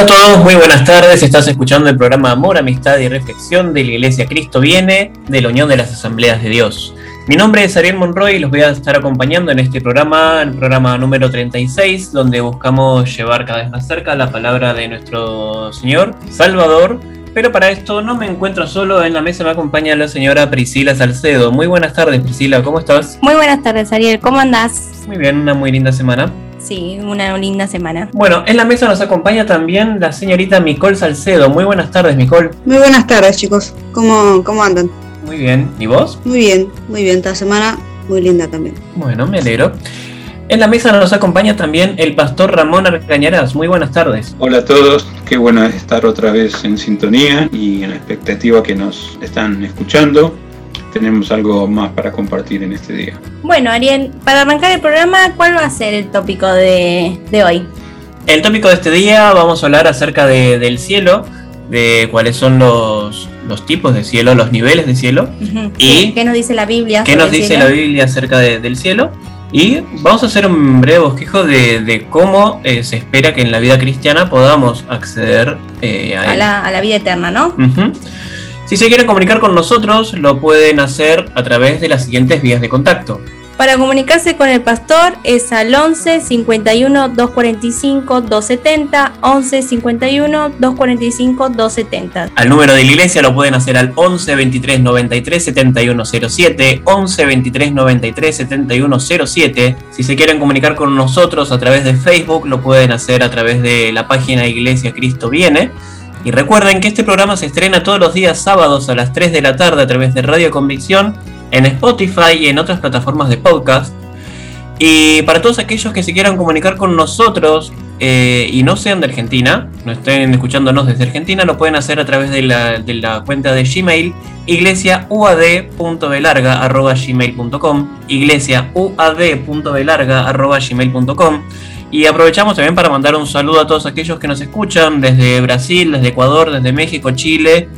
Hola a todos, muy buenas tardes. Estás escuchando el programa Amor, Amistad y Reflexión de la Iglesia Cristo Viene de la Unión de las Asambleas de Dios. Mi nombre es Ariel Monroy y los voy a estar acompañando en este programa, el programa número 36, donde buscamos llevar cada vez más cerca la palabra de nuestro Señor Salvador. Pero para esto no me encuentro solo, en la mesa me acompaña la señora Priscila Salcedo. Muy buenas tardes Priscila, ¿cómo estás? Muy buenas tardes Ariel, ¿cómo andás? Muy bien, una muy linda semana. Sí, una linda semana. Bueno, en la mesa nos acompaña también la señorita Micol Salcedo. Muy buenas tardes, Micol. Muy buenas tardes, chicos. ¿Cómo, cómo andan? Muy bien. ¿Y vos? Muy bien, muy bien. Esta semana muy linda también. Bueno, me alegro. En la mesa nos acompaña también el pastor Ramón Arcañarás. Muy buenas tardes. Hola a todos, qué bueno estar otra vez en sintonía y en la expectativa que nos están escuchando tenemos algo más para compartir en este día. Bueno, Ariel, para arrancar el programa, ¿cuál va a ser el tópico de, hoy? El tópico de este día vamos a hablar acerca del cielo, de cuáles son los, tipos de cielo, los niveles de cielo. y ¿Qué nos dice la Biblia? ¿Qué nos dice la Biblia acerca del cielo? Y vamos a hacer un breve bosquejo de, cómo eh, se espera que en la vida cristiana podamos acceder eh, a, la, vida eterna, ¿no? Si se quieren comunicar con nosotros, lo pueden hacer a través de las siguientes vías de contacto. Para comunicarse con el pastor es al 11 51 245 270, 11 51 245 270. Al número de la iglesia lo pueden hacer al 11 23 93 7107, 11 23 93 7107. Si se quieren comunicar con nosotros a través de Facebook, lo pueden hacer a través de la página Iglesia Cristo Viene. Y recuerden que este programa se estrena todos los días sábados a las 3 de la tarde a través de Radio Convicción, en Spotify y en otras plataformas de podcast. Y para todos aquellos que se quieran comunicar con nosotros eh, y no sean de Argentina, no estén escuchándonos desde Argentina, lo pueden hacer a través de la, cuenta de Gmail iglesiauad.belarga.gmail.com iglesiauad.belarga.gmail.com y aprovechamos también para mandar un saludo a todos aquellos que nos escuchan desde Brasil, desde Ecuador, desde México, Chile,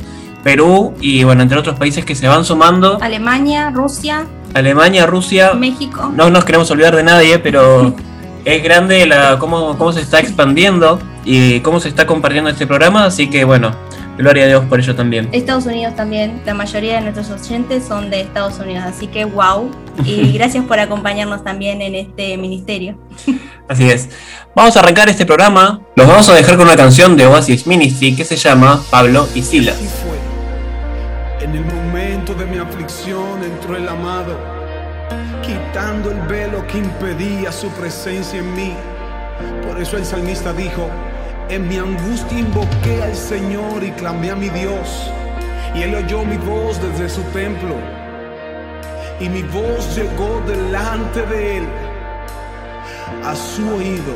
Perú y bueno, entre otros países que se van sumando. Alemania, Rusia. Alemania, Rusia. México. No nos queremos olvidar de nadie, pero es grande la, cómo, cómo se está expandiendo y cómo se está compartiendo este programa, así que bueno, Gloria a Dios por ello también. Estados Unidos también, la mayoría de nuestros oyentes son de Estados Unidos, así que wow. Y gracias por acompañarnos también en este ministerio. Así es. Vamos a arrancar este programa. Los vamos a dejar con una canción de Oasis Ministry que se llama Pablo y Silas. fue. En el momento de mi aflicción entró el amado, quitando el velo que impedía su presencia en mí. Por eso el salmista dijo, en mi angustia invoqué al Señor y clamé a mi Dios. Y Él oyó mi voz desde su templo. Y mi voz llegó delante de Él, a su oído.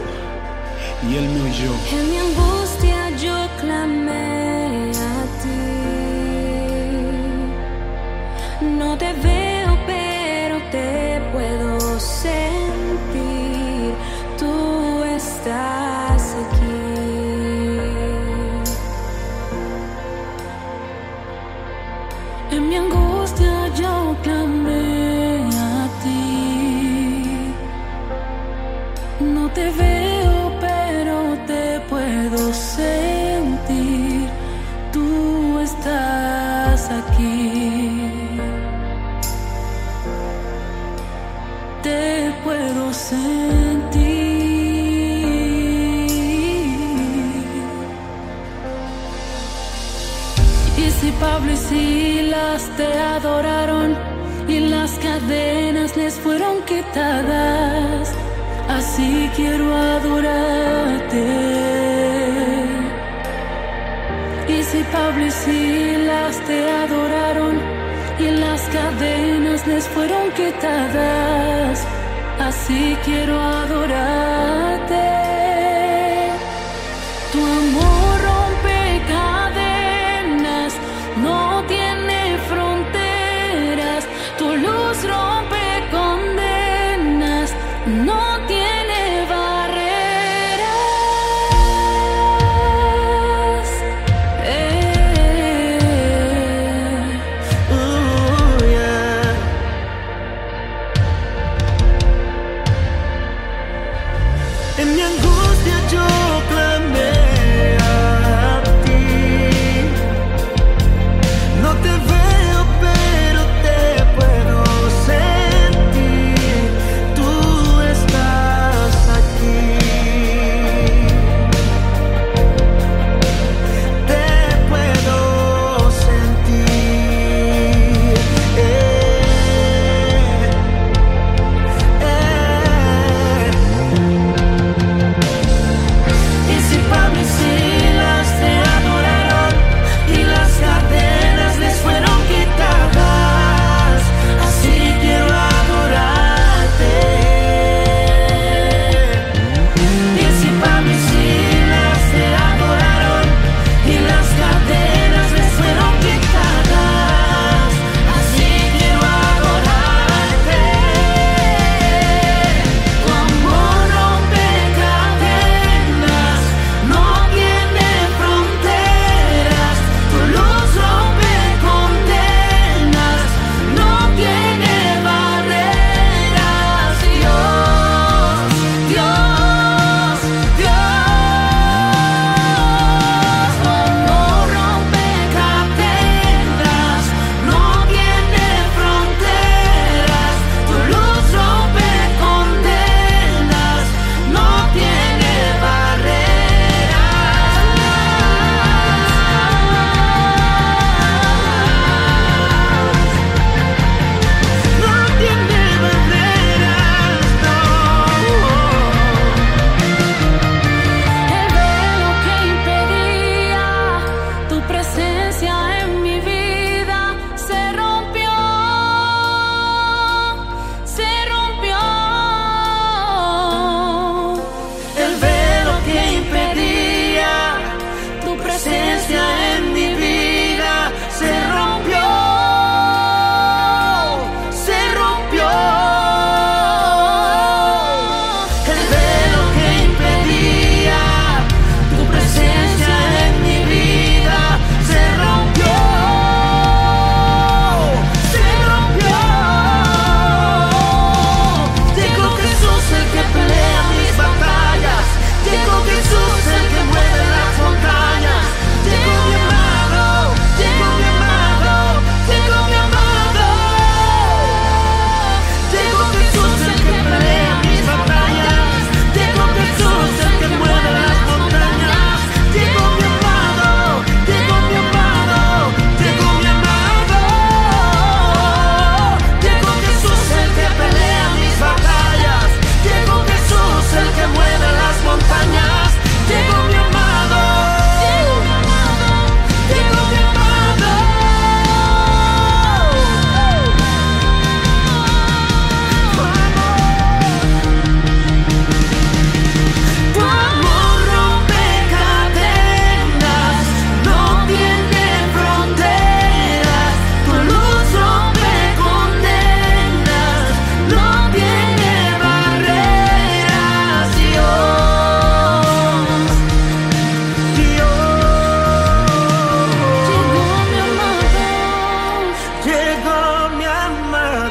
Y Él me oyó. En mi angustia yo clamé a ti. No te veo, pero te puedo sentir. Tú estás te veo, pero te puedo sentir. Tú estás aquí. Te puedo sentir. Y si Pablo y Silas te adoraron y las cadenas les fueron quitadas, así quiero adorarte. Y si Pablo y Silas te adoraron y las cadenas les fueron quitadas, así quiero adorarte.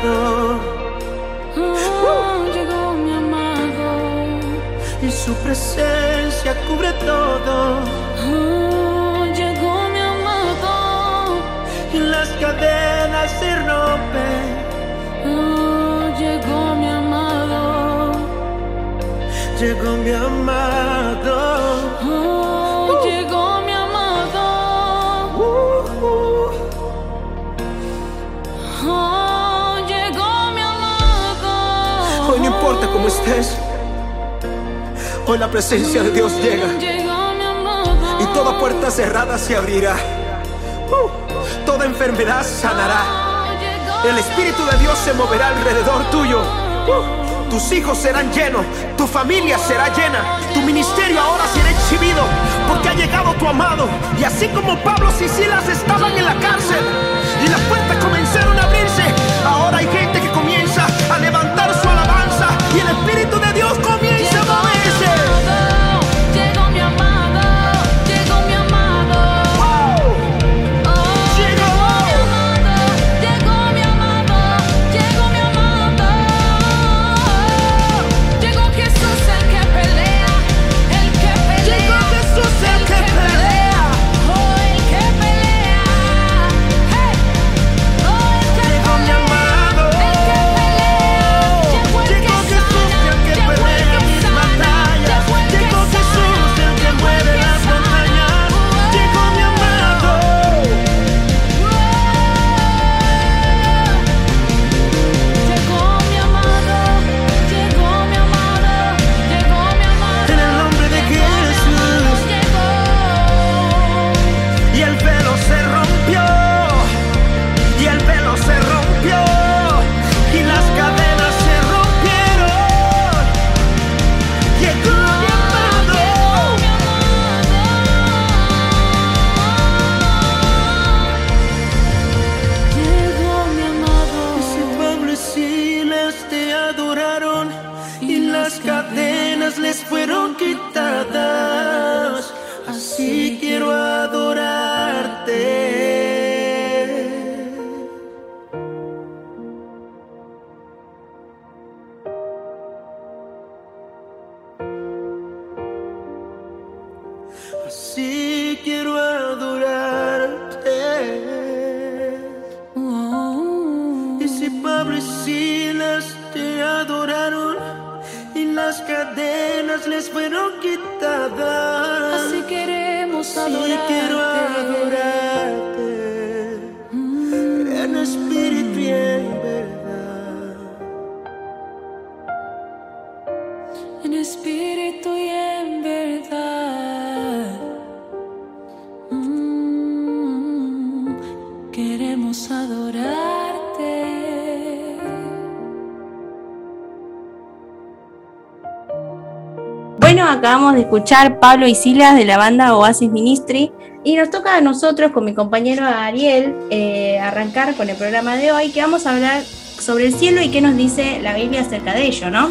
Amado. Oh, llegó mi amado. Y su presencia cubre todo. Oh, llegó mi amado. Y las cadenas se rompen. Oh, llegó mi amado. Llegó mi amado. Cómo estés. Hoy la presencia de Dios llega. Y toda puerta cerrada se abrirá. Uh, toda enfermedad sanará. El Espíritu de Dios se moverá alrededor tuyo. Uh, tus hijos serán llenos, tu familia será llena, tu ministerio ahora será exhibido, porque ha llegado tu amado. Y así como Pablo y Silas estaban en la cárcel y las puertas acabamos de escuchar Pablo y Silas de la banda Oasis Ministry y nos toca a nosotros con mi compañero Ariel eh, arrancar con el programa de hoy que vamos a hablar sobre el cielo y qué nos dice la Biblia acerca de ello, ¿no?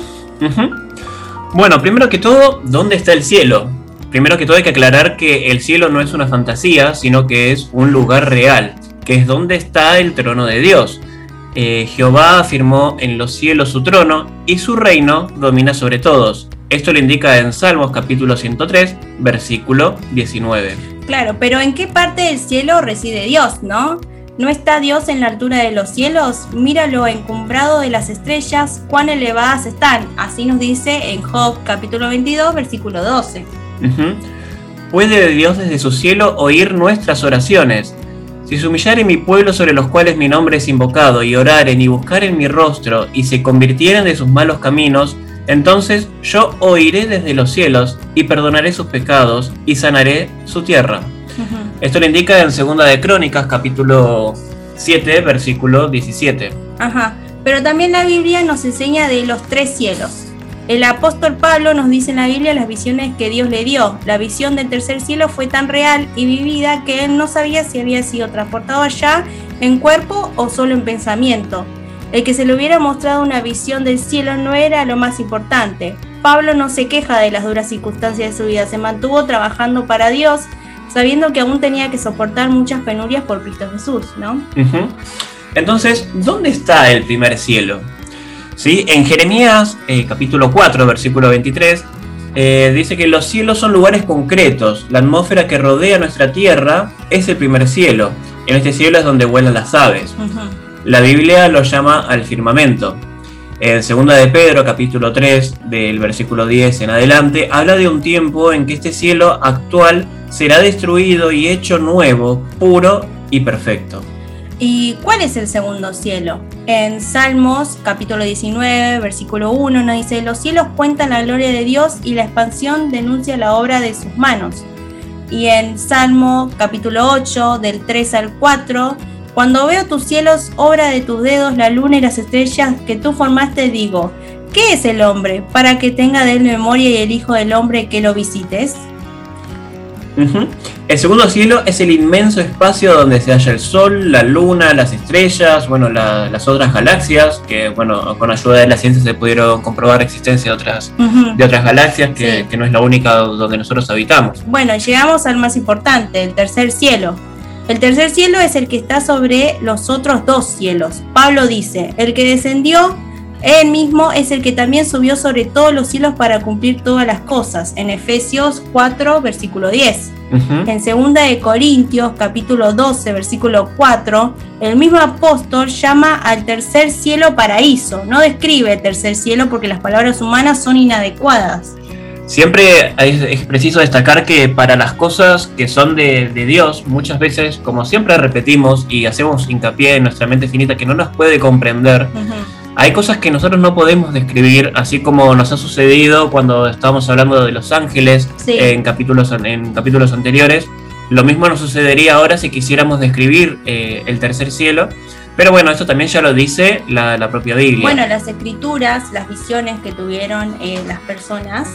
Bueno, primero que todo, ¿dónde está el cielo? Primero que todo hay que aclarar que el cielo no es una fantasía, sino que es un lugar real, que es donde está el trono de Dios. Eh, Jehová afirmó en los cielos su trono y su reino domina sobre todos. Esto lo indica en Salmos capítulo 103, versículo 19. Claro, pero ¿en qué parte del cielo reside Dios, no? ¿No está Dios en la altura de los cielos? Míralo encumbrado de las estrellas, cuán elevadas están. Así nos dice en Job capítulo 22, versículo 12. Ujú. ¿Puede Dios desde su cielo oír nuestras oraciones? Si se humillare mi pueblo sobre los cuales mi nombre es invocado, y oraren y buscaren mi rostro, y se convirtieren de sus malos caminos, entonces yo oiré desde los cielos, y perdonaré sus pecados, y sanaré su tierra. Esto lo indica en Segunda de Crónicas, capítulo 7, versículo 17. Ajá, pero también la Biblia nos enseña de los tres cielos. El apóstol Pablo nos dice en la Biblia las visiones que Dios le dio. La visión del tercer cielo fue tan real y vivida que él no sabía si había sido transportado allá en cuerpo o solo en pensamiento. El que se le hubiera mostrado una visión del cielo no era lo más importante. Pablo no se queja de las duras circunstancias de su vida, se mantuvo trabajando para Dios, sabiendo que aún tenía que soportar muchas penurias por Cristo Jesús, ¿no? Entonces, ¿dónde está el primer cielo? ¿Sí? En Jeremías eh, capítulo 4, versículo 23, eh, dice que los cielos son lugares concretos. La atmósfera que rodea nuestra tierra es el primer cielo. En este cielo es donde vuelan las aves. La Biblia lo llama al firmamento. En 2 de Pedro, capítulo 3, del versículo 10 en adelante, habla de un tiempo en que este cielo actual será destruido y hecho nuevo, puro y perfecto. ¿Y cuál es el segundo cielo? En Salmos capítulo 19, versículo 1 nos dice, los cielos cuentan la gloria de Dios y la expansión denuncia la obra de sus manos. Y en Salmo capítulo 8, del 3 al 4, cuando veo tus cielos, obra de tus dedos, la luna y las estrellas que tú formaste, digo, ¿qué es el hombre para que tenga de él memoria y el Hijo del hombre que lo visites? El segundo cielo es el inmenso espacio donde se halla el Sol, la Luna, las estrellas, bueno, la- las otras galaxias, que bueno, con ayuda de la ciencia se pudieron comprobar la existencia de otras, de otras galaxias, que, Sí. que no es la única donde nosotros habitamos. Bueno, llegamos al más importante, el tercer cielo. El tercer cielo es el que está sobre los otros dos cielos. Pablo dice, el que descendió, él mismo es el que también subió sobre todos los cielos para cumplir todas las cosas. En Efesios 4, versículo 10. Ujú. En 2 de Corintios, capítulo 12, versículo 4, el mismo apóstol llama al tercer cielo paraíso. No describe el tercer cielo porque las palabras humanas son inadecuadas. Siempre es, es preciso destacar que para las cosas que son de, de Dios, muchas veces, como siempre repetimos y hacemos hincapié en nuestra mente finita que no nos puede comprender, hay cosas que nosotros no podemos describir, así como nos ha sucedido cuando estábamos hablando de los ángeles Sí. en, capítulos, en capítulos anteriores. Lo mismo nos sucedería ahora si quisiéramos describir eh, el tercer cielo. Pero bueno, eso también ya lo dice la, la propia Biblia. Bueno, las escrituras, las visiones que tuvieron eh, las personas,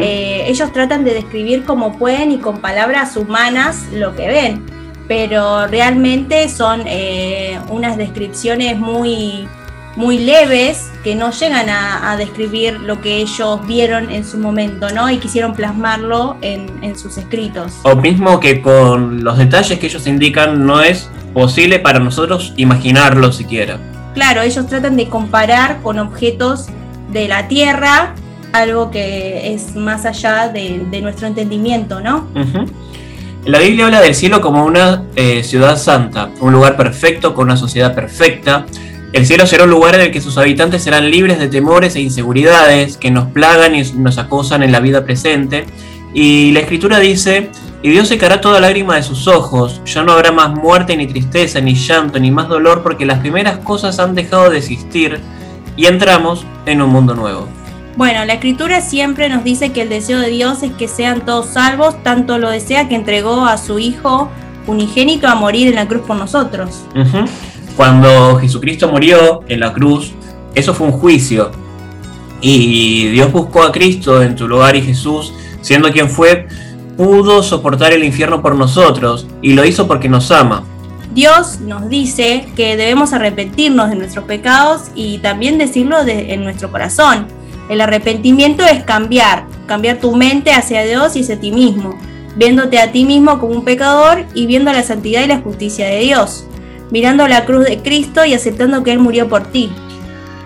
eh, ellos tratan de describir como pueden y con palabras humanas lo que ven, pero realmente son eh, unas descripciones muy, muy leves que no llegan a, a describir lo que ellos vieron en su momento, ¿no? Y quisieron plasmarlo en, en sus escritos. O mismo que con los detalles que ellos indican no es posible para nosotros imaginarlo siquiera. Claro, ellos tratan de comparar con objetos de la Tierra, algo que es más allá de, de nuestro entendimiento, ¿no? La Biblia habla del cielo como una eh, ciudad santa, un lugar perfecto con una sociedad perfecta. El cielo será un lugar en el que sus habitantes serán libres de temores e inseguridades que nos plagan y nos acosan en la vida presente. Y la escritura dice, y Dios secará toda lágrima de sus ojos, ya no habrá más muerte ni tristeza, ni llanto, ni más dolor, porque las primeras cosas han dejado de existir y entramos en un mundo nuevo. Bueno, la escritura siempre nos dice que el deseo de Dios es que sean todos salvos, tanto lo desea que entregó a su Hijo unigénito a morir en la cruz por nosotros. Ujú. Cuando Jesucristo murió en la cruz, eso fue un juicio. Y Dios buscó a Cristo en tu lugar y Jesús, siendo quien fue, pudo soportar el infierno por nosotros y lo hizo porque nos ama. Dios nos dice que debemos arrepentirnos de nuestros pecados y también decirlo de- en nuestro corazón. El arrepentimiento es cambiar, cambiar tu mente hacia Dios y hacia ti mismo, viéndote a ti mismo como un pecador y viendo la santidad y la justicia de Dios, mirando la cruz de Cristo y aceptando que Él murió por ti.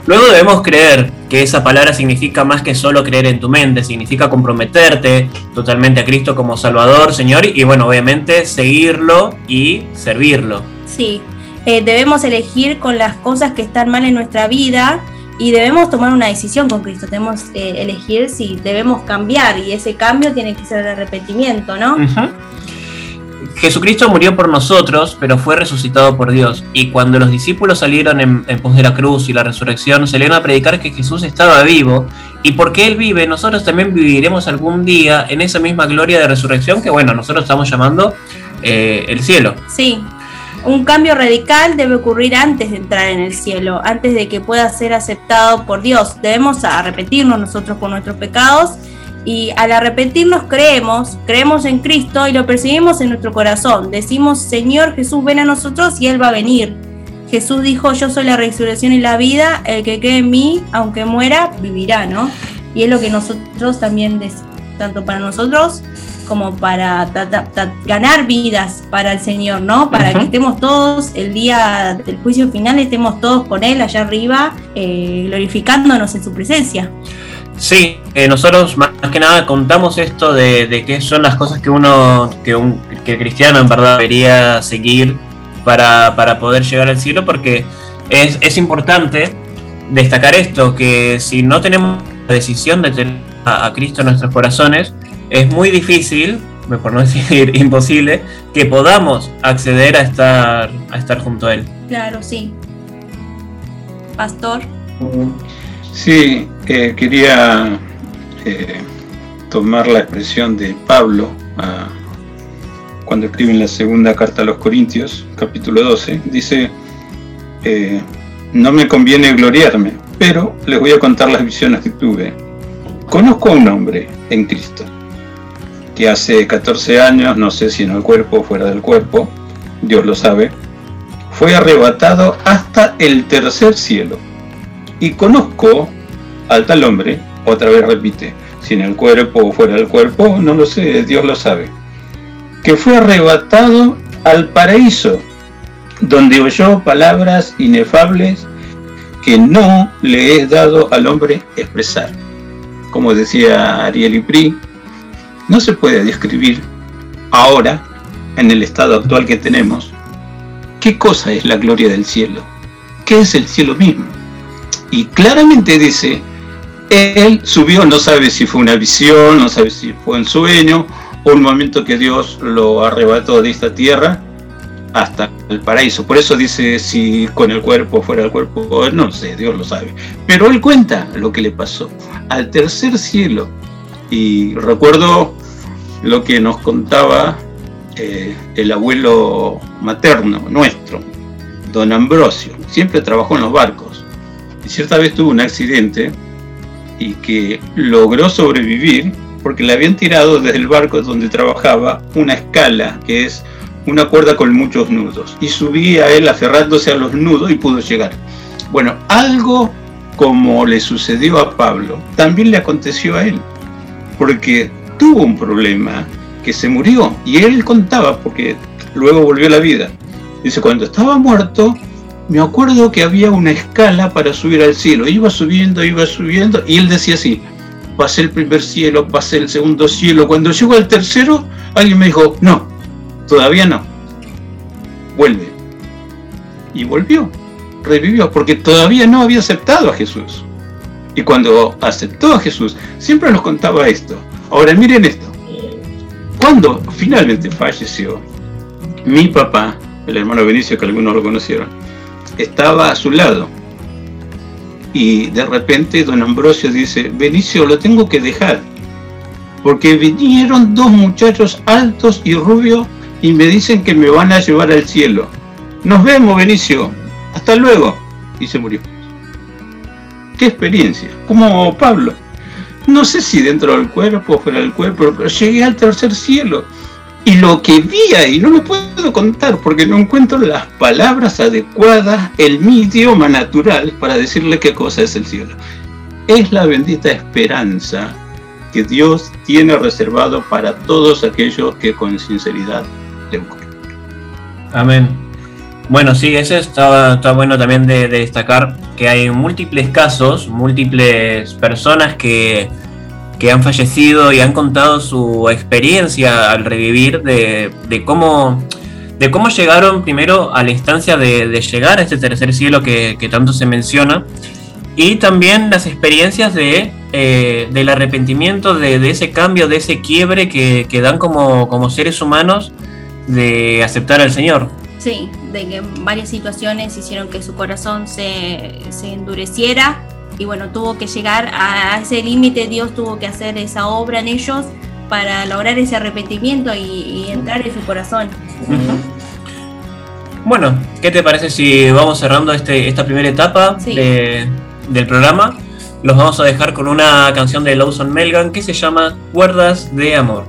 Luego debemos creer que esa palabra significa más que solo creer en tu mente, significa comprometerte totalmente a Cristo como Salvador, Señor, y bueno, obviamente seguirlo y servirlo. Sí, eh, debemos elegir con las cosas que están mal en nuestra vida y debemos tomar una decisión con Cristo. Debemos eh, elegir si debemos cambiar y ese cambio tiene que ser el arrepentimiento, ¿no? Ujú. Jesucristo murió por nosotros, pero fue resucitado por Dios. Y cuando los discípulos salieron en, pos de la cruz y la resurrección, salieron a predicar que Jesús estaba vivo. Y porque Él vive, nosotros también viviremos algún día en esa misma gloria de resurrección que, bueno, nosotros estamos llamando eh, el cielo. Sí. Un cambio radical debe ocurrir antes de entrar en el cielo, antes de que pueda ser aceptado por Dios. Debemos arrepentirnos nosotros por nuestros pecados y al arrepentirnos creemos, creemos en Cristo y lo percibimos en nuestro corazón. Decimos, Señor Jesús, ven a nosotros y Él va a venir. Jesús dijo, yo soy la resurrección y la vida, el que cree en mí, aunque muera, vivirá, ¿no? Y es lo que nosotros también, des- tanto para nosotros como para ta- ta- ta- ganar vidas para el Señor, ¿no? Para Ujú. que estemos todos el día del juicio final, estemos todos con Él allá arriba, eh, glorificándonos en su presencia. Sí, eh, nosotros más que nada contamos esto de, de qué son las cosas que uno, que un que el cristiano en verdad debería seguir para, para poder llegar al cielo, porque es, es importante destacar esto, que si no tenemos la decisión de tener a, a Cristo en nuestros corazones, es muy difícil, por no decir imposible, que podamos acceder a estar, a estar junto a Él. Claro, sí. Pastor. Sí, eh, quería eh, tomar la expresión de Pablo ah, cuando escribe en la segunda carta a los Corintios, capítulo 12. Dice, eh, no me conviene gloriarme, pero les voy a contar las visiones que tuve. Conozco a un hombre en Cristo que hace 14 años, no sé si en el cuerpo o fuera del cuerpo, Dios lo sabe, fue arrebatado hasta el tercer cielo. Y conozco al tal hombre, otra vez repite, si en el cuerpo o fuera del cuerpo, no lo sé, Dios lo sabe, que fue arrebatado al paraíso, donde oyó palabras inefables que no le es dado al hombre expresar. Como decía Ariel Ipri, no se puede describir ahora, en el estado actual que tenemos, qué cosa es la gloria del cielo, qué es el cielo mismo. Y claramente dice, él subió, no sabe si fue una visión, no sabe si fue un sueño, o un momento que Dios lo arrebató de esta tierra hasta el paraíso. Por eso dice si con el cuerpo, fuera del cuerpo, no sé, Dios lo sabe. Pero él cuenta lo que le pasó al tercer cielo. Y recuerdo lo que nos contaba eh, el abuelo materno nuestro, don Ambrosio. Siempre trabajó en los barcos. Y cierta vez tuvo un accidente y que logró sobrevivir porque le habían tirado desde el barco donde trabajaba una escala que es una cuerda con muchos nudos y subía él aferrándose a los nudos y pudo llegar. Bueno, algo como le sucedió a Pablo, también le aconteció a él, porque tuvo un problema que se murió y él contaba porque luego volvió a la vida. Dice, cuando estaba muerto, me acuerdo que había una escala para subir al cielo. Iba subiendo, iba subiendo, y él decía así, pasé el primer cielo, pasé el segundo cielo. Cuando llego al tercero, alguien me dijo, no, todavía no. Vuelve. Y volvió, revivió, porque todavía no había aceptado a Jesús. Y cuando aceptó a Jesús, siempre nos contaba esto. Ahora miren esto. Cuando finalmente falleció, mi papá, el hermano Benicio, que algunos lo conocieron, estaba a su lado. Y de repente don Ambrosio dice, Benicio, lo tengo que dejar. Porque vinieron dos muchachos altos y rubios y me dicen que me van a llevar al cielo. Nos vemos, Benicio. Hasta luego. Y se murió. Qué experiencia. Como Pablo. No sé si dentro del cuerpo o fuera del cuerpo, pero llegué al tercer cielo. Y lo que vi ahí no lo puedo contar porque no encuentro las palabras adecuadas en mi idioma natural para decirle qué cosa es el cielo. Es la bendita esperanza que Dios tiene reservado para todos aquellos que con sinceridad le buscan. Amén. Bueno, sí, eso está, está bueno también de destacar que hay múltiples casos, múltiples personas que, que han fallecido y han contado su experiencia al revivir de, de cómo de cómo llegaron primero a la instancia de, de llegar a este tercer cielo que, que tanto se menciona y también las experiencias de, eh, del arrepentimiento, de, de ese cambio, de ese quiebre que, que dan como, como seres humanos de aceptar al Señor. Sí, de que varias situaciones hicieron que su corazón se, se endureciera y bueno, tuvo que llegar a ese límite, Dios tuvo que hacer esa obra en ellos para lograr ese arrepentimiento y, y entrar en su corazón. Bueno, ¿qué te parece si vamos cerrando este, esta primera etapa Sí. de- del programa? Los vamos a dejar con una canción de Lawson Melgan que se llama Cuerdas de Amor.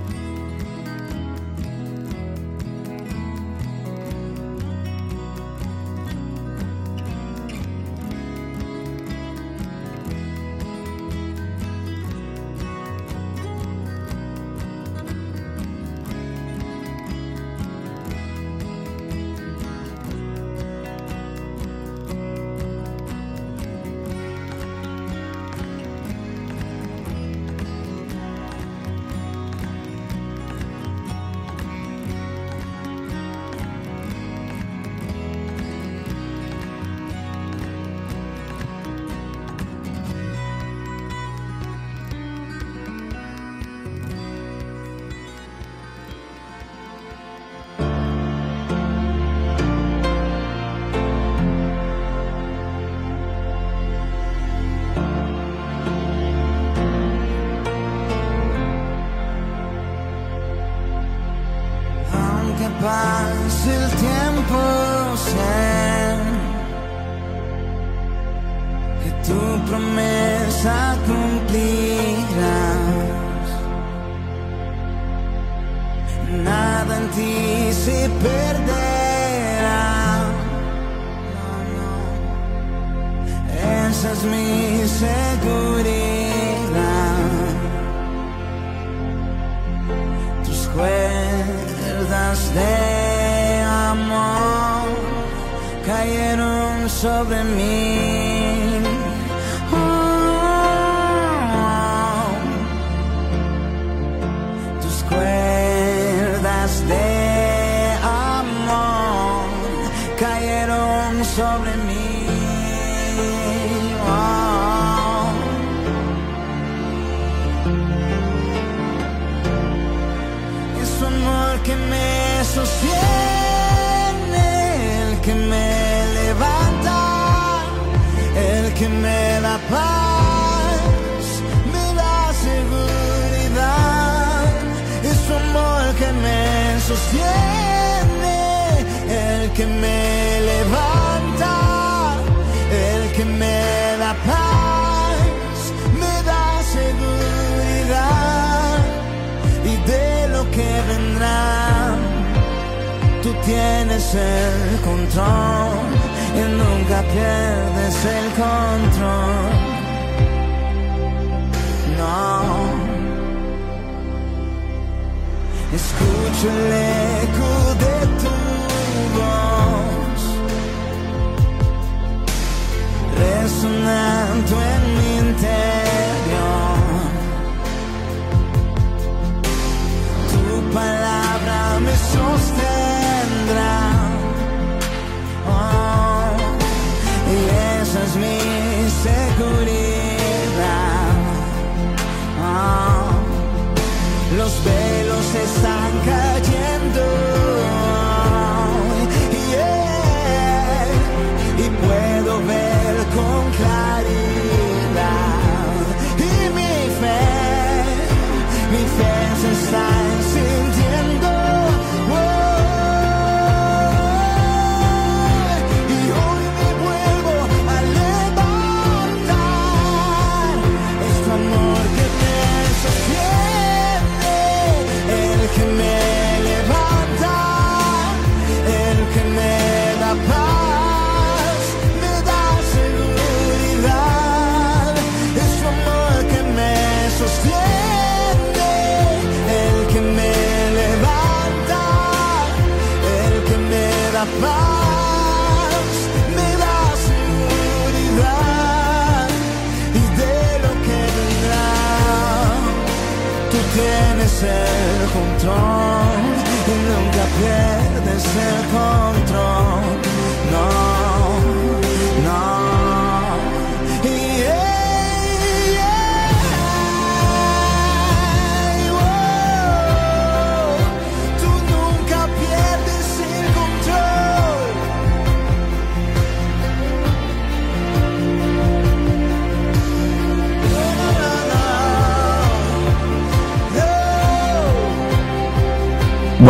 Resonando y nunca pierdes el control.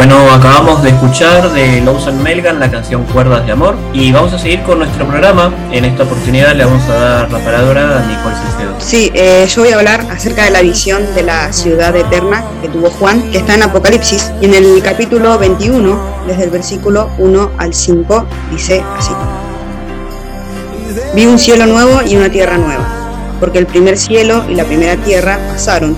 Bueno, acabamos de escuchar de Lawson Melgan la canción Cuerdas de Amor y vamos a seguir con nuestro programa. En esta oportunidad le vamos a dar la palabra a Nicole Salcedo. Sí, eh, yo voy a hablar acerca de la visión de la ciudad eterna que tuvo Juan, que está en Apocalipsis, y en el capítulo 21, desde el versículo 1 al 5, dice así. Vi un cielo nuevo y una tierra nueva, porque el primer cielo y la primera tierra pasaron,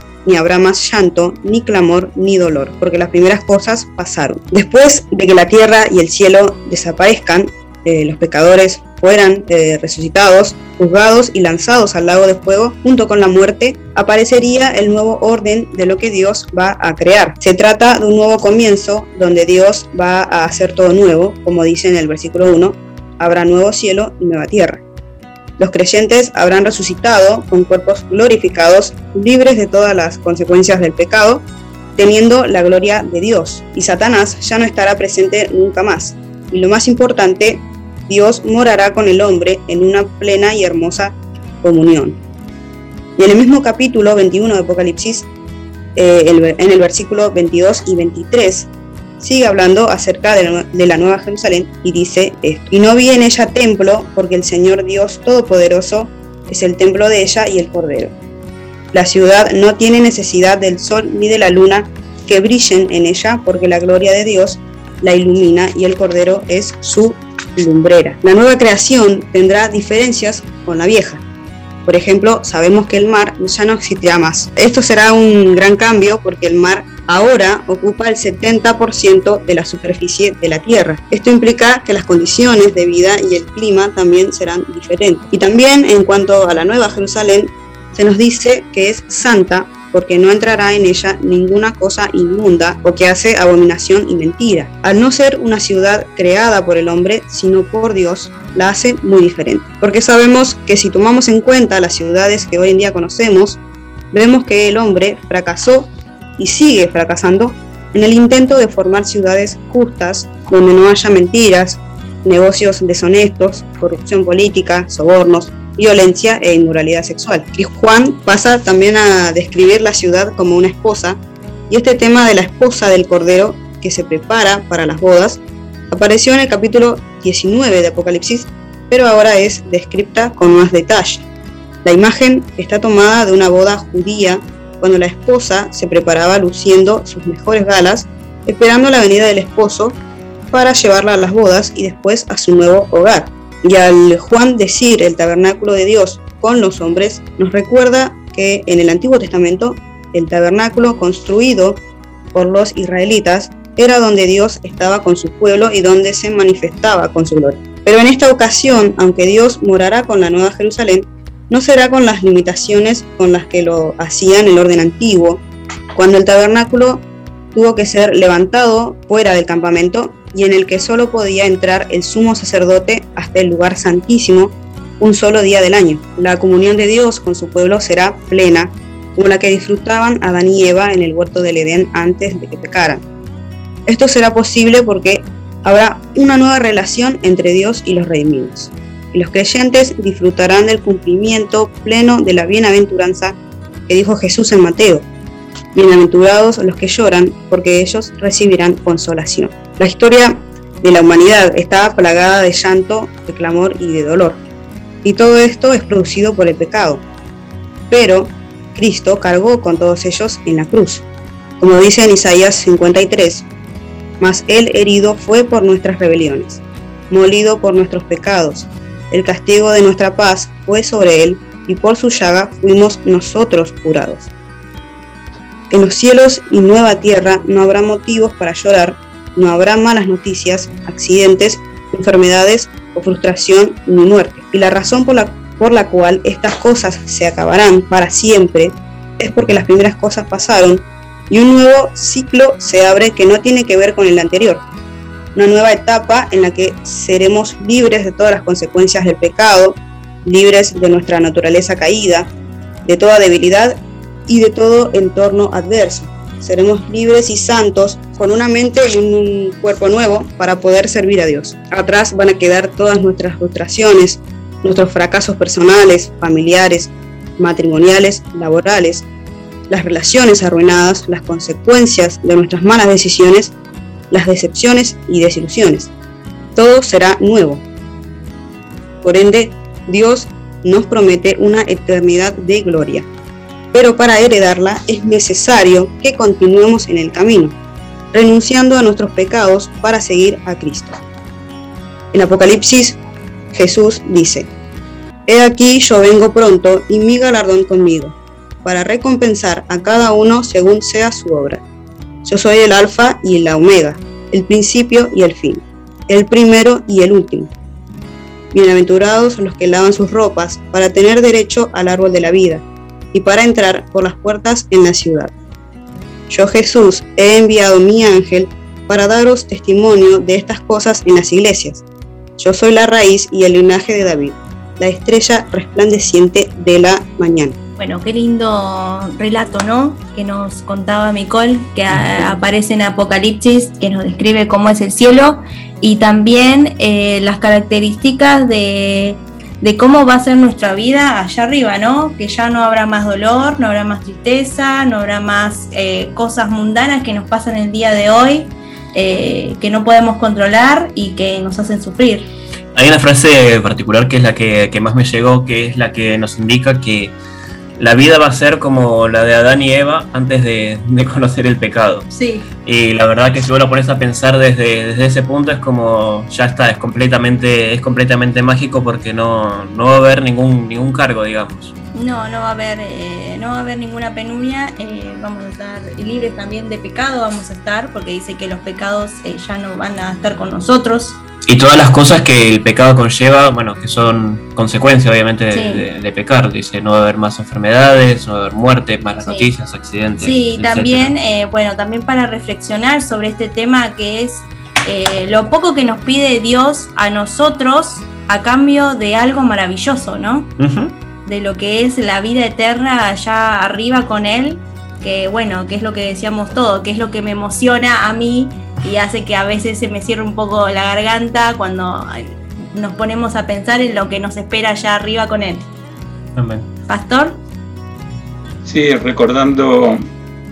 ni habrá más llanto, ni clamor, ni dolor, porque las primeras cosas pasaron. Después de que la tierra y el cielo desaparezcan, eh, los pecadores fueran eh, resucitados, juzgados y lanzados al lago de fuego junto con la muerte, aparecería el nuevo orden de lo que Dios va a crear. Se trata de un nuevo comienzo donde Dios va a hacer todo nuevo, como dice en el versículo 1, habrá nuevo cielo y nueva tierra. Los creyentes habrán resucitado con cuerpos glorificados, libres de todas las consecuencias del pecado, teniendo la gloria de Dios. Y Satanás ya no estará presente nunca más. Y lo más importante, Dios morará con el hombre en una plena y hermosa comunión. Y en el mismo capítulo 21 de Apocalipsis, eh, en el versículo 22 y 23, sigue hablando acerca de la, Nueva Jerusalén y dice esto. Y no vi en ella templo, porque el Señor Dios Todopoderoso es el templo de ella y el Cordero. La ciudad no tiene necesidad del sol ni de la luna que brillen en ella, porque la gloria de Dios la ilumina y el Cordero es su lumbrera. La nueva creación tendrá diferencias con la vieja. Por ejemplo, sabemos que el mar ya no existirá más. Esto será un gran cambio porque el mar ahora ocupa el 70% de la superficie de la Tierra. Esto implica que las condiciones de vida y el clima también serán diferentes. Y también en cuanto a la Nueva Jerusalén, se nos dice que es santa porque no entrará en ella ninguna cosa inmunda o que hace abominación y mentira. Al no ser una ciudad creada por el hombre, sino por Dios, la hace muy diferente. Porque sabemos que si tomamos en cuenta las ciudades que hoy en día conocemos, vemos que el hombre fracasó y sigue fracasando en el intento de formar ciudades justas donde no haya mentiras, negocios deshonestos, corrupción política, sobornos, violencia e inmoralidad sexual. Y Juan pasa también a describir la ciudad como una esposa, y este tema de la esposa del Cordero que se prepara para las bodas apareció en el capítulo 19 de Apocalipsis, pero ahora es descripta con más detalle. La imagen está tomada de una boda judía cuando la esposa se preparaba luciendo sus mejores galas, esperando la venida del esposo para llevarla a las bodas y después a su nuevo hogar. Y al Juan decir el tabernáculo de Dios con los hombres, nos recuerda que en el Antiguo Testamento el tabernáculo construido por los israelitas era donde Dios estaba con su pueblo y donde se manifestaba con su gloria. Pero en esta ocasión, aunque Dios morará con la Nueva Jerusalén, no será con las limitaciones con las que lo hacían el orden antiguo, cuando el tabernáculo tuvo que ser levantado fuera del campamento y en el que solo podía entrar el sumo sacerdote hasta el lugar santísimo un solo día del año. La comunión de Dios con su pueblo será plena, como la que disfrutaban Adán y Eva en el huerto del Edén antes de que pecaran. Esto será posible porque habrá una nueva relación entre Dios y los redimidos. Y los creyentes disfrutarán del cumplimiento pleno de la bienaventuranza que dijo Jesús en Mateo. Bienaventurados los que lloran, porque ellos recibirán consolación. La historia de la humanidad está plagada de llanto, de clamor y de dolor. Y todo esto es producido por el pecado. Pero Cristo cargó con todos ellos en la cruz. Como dice en Isaías 53, mas él herido fue por nuestras rebeliones, molido por nuestros pecados. El castigo de nuestra paz fue sobre él, y por su llaga fuimos nosotros curados. En los cielos y nueva tierra no habrá motivos para llorar, no habrá malas noticias, accidentes, enfermedades o frustración ni muerte. Y la razón por la, por la cual estas cosas se acabarán para siempre es porque las primeras cosas pasaron y un nuevo ciclo se abre que no tiene que ver con el anterior. Una nueva etapa en la que seremos libres de todas las consecuencias del pecado, libres de nuestra naturaleza caída, de toda debilidad y de todo entorno adverso. Seremos libres y santos con una mente y un cuerpo nuevo para poder servir a Dios. Atrás van a quedar todas nuestras frustraciones, nuestros fracasos personales, familiares, matrimoniales, laborales, las relaciones arruinadas, las consecuencias de nuestras malas decisiones, las decepciones y desilusiones. Todo será nuevo. Por ende, Dios nos promete una eternidad de gloria. Pero para heredarla es necesario que continuemos en el camino, renunciando a nuestros pecados para seguir a Cristo. En Apocalipsis, Jesús dice, He aquí yo vengo pronto y mi galardón conmigo, para recompensar a cada uno según sea su obra. Yo soy el alfa y la omega, el principio y el fin, el primero y el último. Bienaventurados los que lavan sus ropas para tener derecho al árbol de la vida y para entrar por las puertas en la ciudad. Yo Jesús he enviado mi ángel para daros testimonio de estas cosas en las iglesias. Yo soy la raíz y el linaje de David, la estrella resplandeciente de la mañana. Bueno, qué lindo relato, ¿no? Que nos contaba Micol, que a- aparece en Apocalipsis, que nos describe cómo es el cielo y también eh, las características de, de cómo va a ser nuestra vida allá arriba, ¿no? Que ya no habrá más dolor, no habrá más tristeza, no habrá más eh, cosas mundanas que nos pasan el día de hoy, eh, que no podemos controlar y que nos hacen sufrir. Hay una frase particular que es la que, que más me llegó, que es la que nos indica que la vida va a ser como la de Adán y Eva antes de, de conocer el pecado. Sí. Y la verdad que si vos lo pones a pensar desde, desde ese punto es como ya está, es completamente, es completamente mágico porque no, no va a haber ningún, ningún cargo, digamos. No, no va a haber, eh, no va a haber ninguna penuria. eh, vamos a estar libres también de pecado, vamos a estar, porque dice que los pecados eh, ya no van a estar con nosotros. Y todas las cosas que el pecado conlleva, bueno, que son consecuencia obviamente de, Sí. de- de pecar. Dice, no va a haber más enfermedades, no va a haber muerte, malas Sí. noticias, accidentes. Sí, etcétera. también, eh, bueno, también para reflexionar sobre este tema que es eh, lo poco que nos pide Dios a nosotros a cambio de algo maravilloso, ¿no? De lo que es la vida eterna allá arriba con él, que bueno, que es lo que decíamos todo, que es lo que me emociona a mí y hace que a veces se me cierre un poco la garganta cuando nos ponemos a pensar en lo que nos espera allá arriba con él. Amén. Pastor, Sí, recordando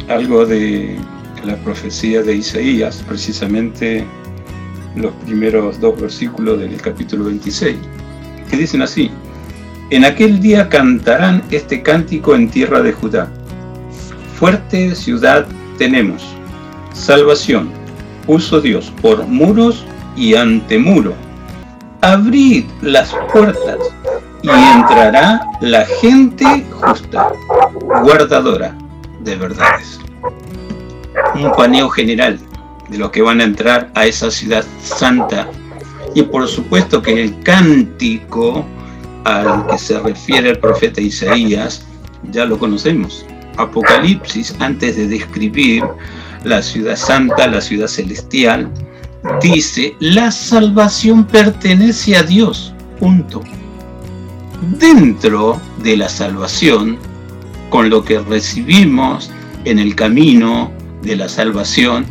algo de la profecía de Isaías, precisamente los primeros dos versículos del capítulo 26, que dicen así, en aquel día cantarán este cántico en tierra de Judá. Fuerte ciudad tenemos, salvación, puso Dios por muros y antemuro. Abrid las puertas y entrará la gente justa, guardadora de verdades. Un paneo general de los que van a entrar a esa ciudad santa. Y por supuesto que el cántico al que se refiere el profeta Isaías ya lo conocemos. Apocalipsis, antes de describir la ciudad santa, la ciudad celestial, dice, la salvación pertenece a Dios. Punto dentro de la salvación, con lo que recibimos en el camino de la salvación,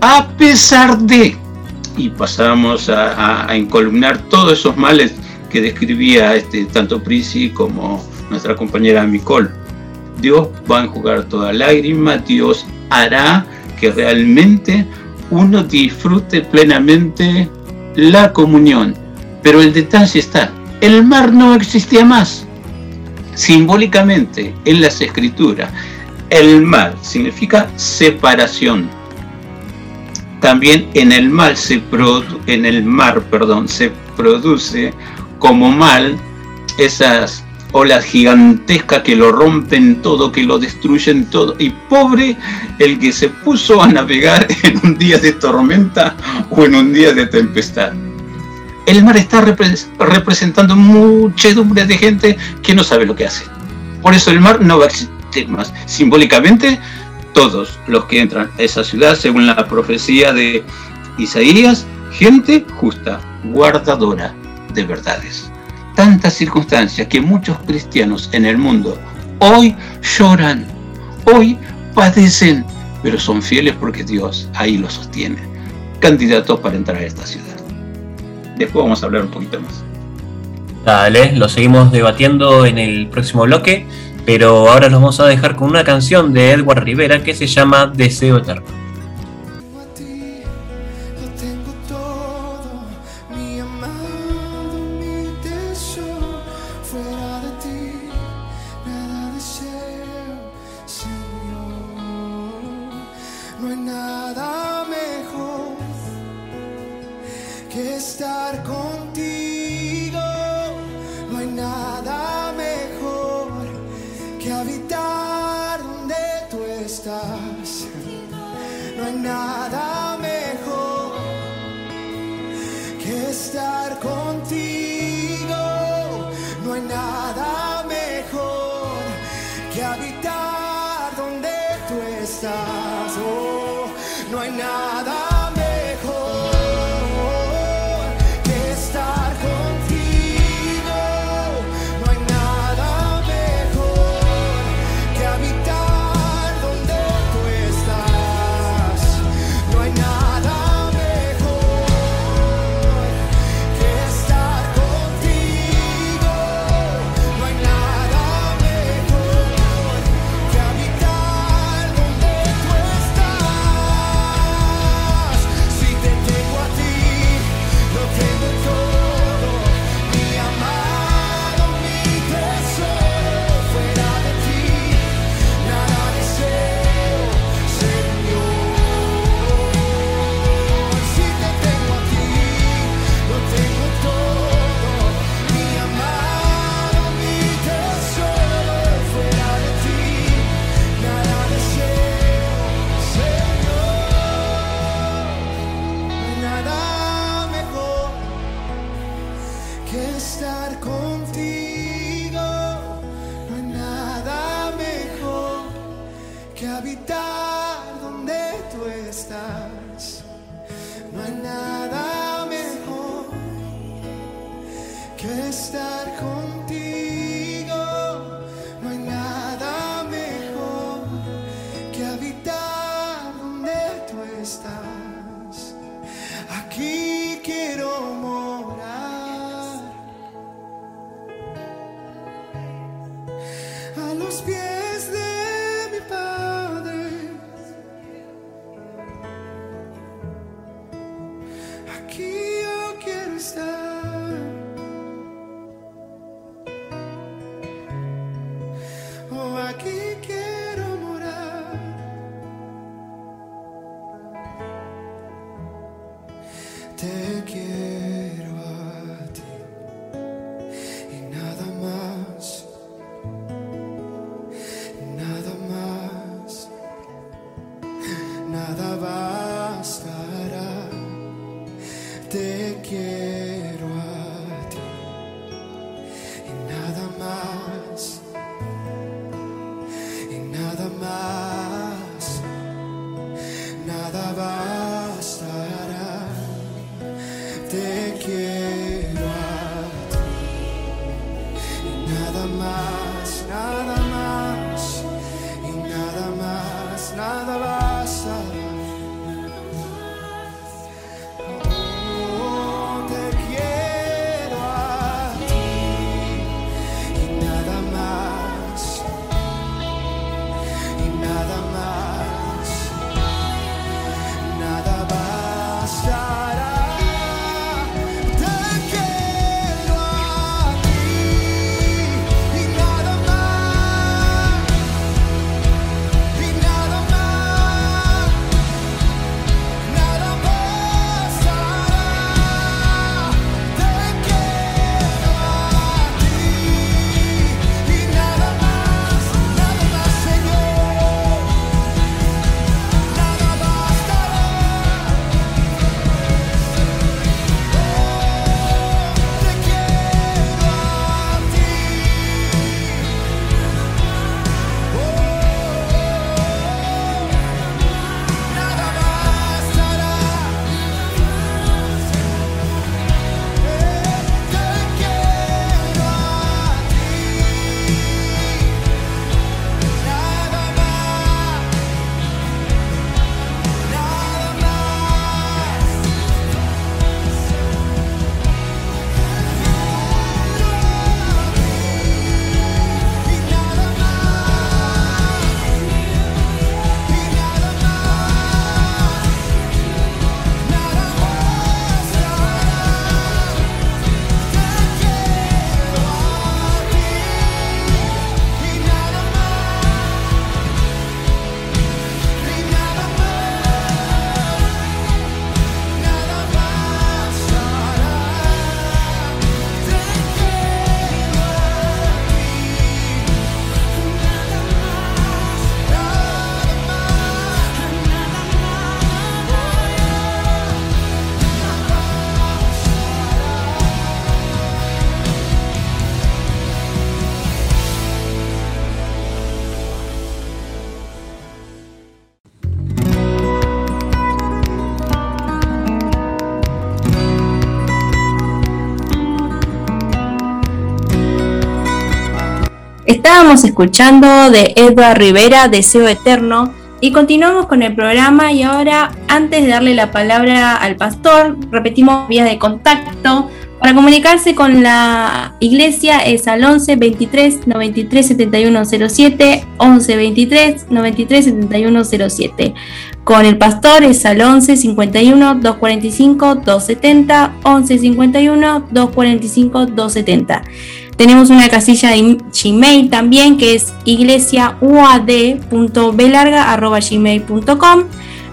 a pesar de, y pasamos a, a- a encolumnar todos esos males que describía este, tanto Prisi como nuestra compañera Micol. Dios va a enjugar toda lágrima, Dios hará que realmente uno disfrute plenamente la comunión. Pero el detalle está, el mar no existía más. Simbólicamente, en las escrituras, el mar significa separación. También en el mar se, en el mar, perdón, se produce como mal esas olas gigantescas que lo rompen todo, que lo destruyen todo. Y pobre el que se puso a navegar en un día de tormenta o en un día de tempestad el mar está repre- representando muchedumbre de gente que no sabe lo que hace. Por eso el mar no va a existir más. Simbólicamente, todos los que entran a esa ciudad, según la profecía de Isaías, gente justa, guardadora de verdades. Tantas circunstancias que muchos cristianos en el mundo hoy lloran, hoy padecen, pero son fieles porque Dios ahí los sostiene. Candidatos para entrar a esta ciudad. Después vamos a hablar un poquito más. Dale, lo seguimos debatiendo en el próximo bloque, pero ahora los vamos a dejar con una canción de Edward Rivera que se llama Deseo Eterno. Te quiero Estábamos escuchando de Edward Rivera, Deseo Eterno, y continuamos con el programa y ahora, antes de darle la palabra al pastor, repetimos vías de contacto. Para comunicarse con la iglesia es al 11 23 93 71 07, 11 23 93 71 07. Con el pastor es al 11 51 245 270, 11 51 245 270. Tenemos una casilla de Gmail también que es iglesiauad.belarga.gmail.com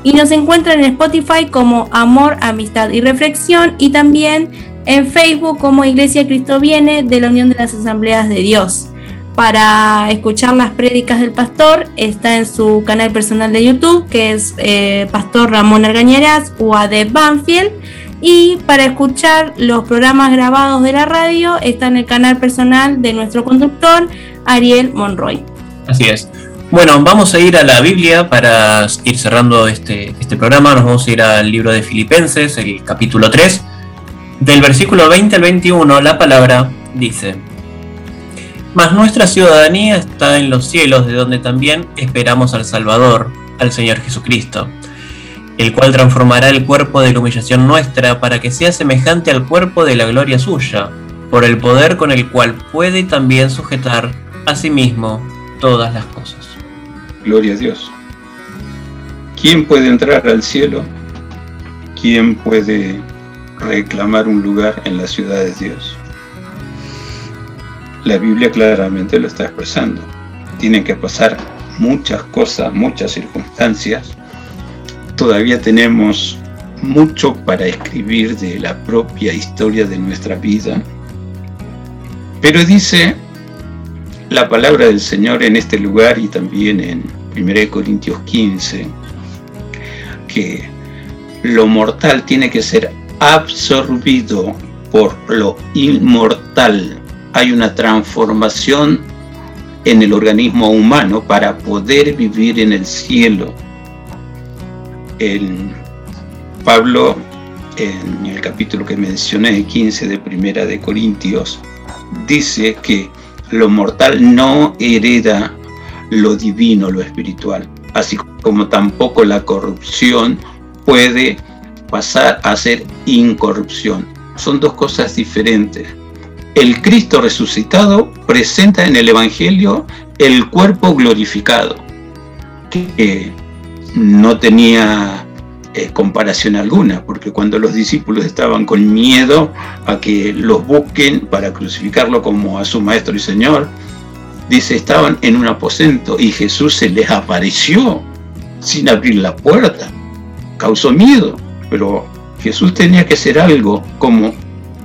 y nos encuentran en Spotify como Amor, Amistad y Reflexión y también en Facebook como Iglesia Cristo Viene de la Unión de las Asambleas de Dios. Para escuchar las prédicas del pastor está en su canal personal de YouTube que es eh, Pastor Ramón Argañarás UAD Banfield y para escuchar los programas grabados de la radio está en el canal personal de nuestro conductor Ariel Monroy. Así es. Bueno, vamos a ir a la Biblia para ir cerrando este, este programa. Nos vamos a ir al libro de Filipenses, el capítulo 3. Del versículo 20 al 21, la palabra dice: Mas nuestra ciudadanía está en los cielos, de donde también esperamos al Salvador, al Señor Jesucristo, el cual transformará el cuerpo de la humillación nuestra para que sea semejante al cuerpo de la gloria suya, por el poder con el cual puede también sujetar a sí mismo todas las cosas. Gloria a Dios. ¿Quién puede entrar al cielo? ¿Quién puede reclamar un lugar en la ciudad de Dios? La Biblia claramente lo está expresando. tienen que pasar muchas cosas, muchas circunstancias, todavía tenemos mucho para escribir de la propia historia de nuestra vida. Pero dice la palabra del Señor en este lugar y también en 1 Corintios 15, que lo mortal tiene que ser absorbido por lo inmortal. Hay una transformación en el organismo humano para poder vivir en el cielo. El Pablo, en el capítulo que mencioné, 15 de Primera de Corintios, dice que lo mortal no hereda lo divino, lo espiritual, así como tampoco la corrupción puede pasar a ser incorrupción. Son dos cosas diferentes. El Cristo resucitado presenta en el Evangelio el cuerpo glorificado, que no tenía eh, comparación alguna, porque cuando los discípulos estaban con miedo a que los busquen para crucificarlo como a su maestro y señor, dice, estaban en un aposento y Jesús se les apareció sin abrir la puerta. Causó miedo, pero Jesús tenía que hacer algo como